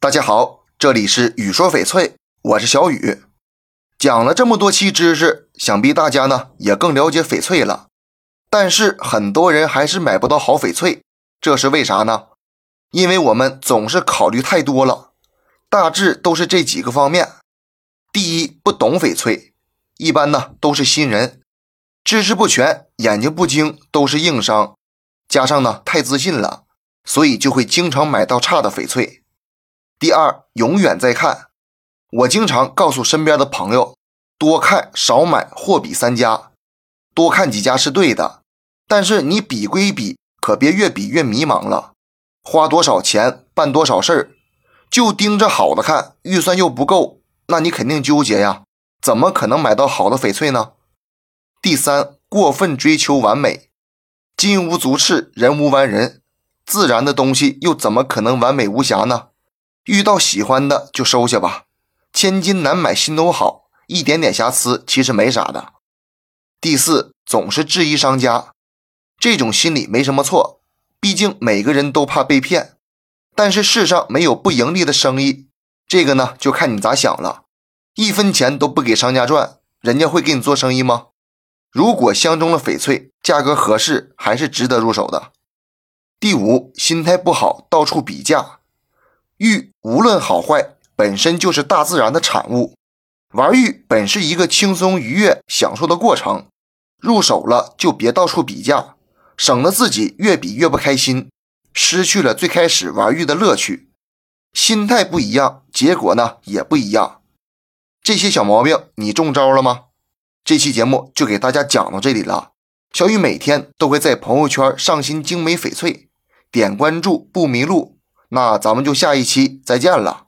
大家好，这里是雨说翡翠，我是小雨。讲了这么多期知识，想必大家呢也更了解翡翠了。但是很多人还是买不到好翡翠，这是为啥呢？因为我们总是考虑太多了，大致都是这几个方面。第一，不懂翡翠，一般呢都是新人，知识不全，眼睛不精，都是硬伤。加上呢太自信了，所以就会经常买到差的翡翠。第二，永远在看。我经常告诉身边的朋友，多看少买，货比三家，多看几家是对的。但是你比归比，可别越比越迷茫了。花多少钱办多少事儿，就盯着好的看，预算又不够，那你肯定纠结呀，怎么可能买到好的翡翠呢？第三，过分追求完美，金无足赤，人无完人，自然的东西又怎么可能完美无瑕呢？遇到喜欢的就收下吧，千金难买心头好，一点点瑕疵其实没啥的。第四，总是质疑商家，这种心理没什么错，毕竟每个人都怕被骗。但是世上没有不盈利的生意，这个呢就看你咋想了。一分钱都不给商家赚，人家会给你做生意吗？如果相中了翡翠，价格合适，还是值得入手的。第五，心态不好，到处比价。玉无论好坏，本身就是大自然的产物。玩玉本是一个轻松愉悦、享受的过程，入手了就别到处比价，省得自己越比越不开心，失去了最开始玩玉的乐趣。心态不一样，结果呢也不一样。这些小毛病你中招了吗？这期节目就给大家讲到这里了。小雨每天都会在朋友圈上新精美翡翠，点关注不迷路。那咱们就下一期再见了。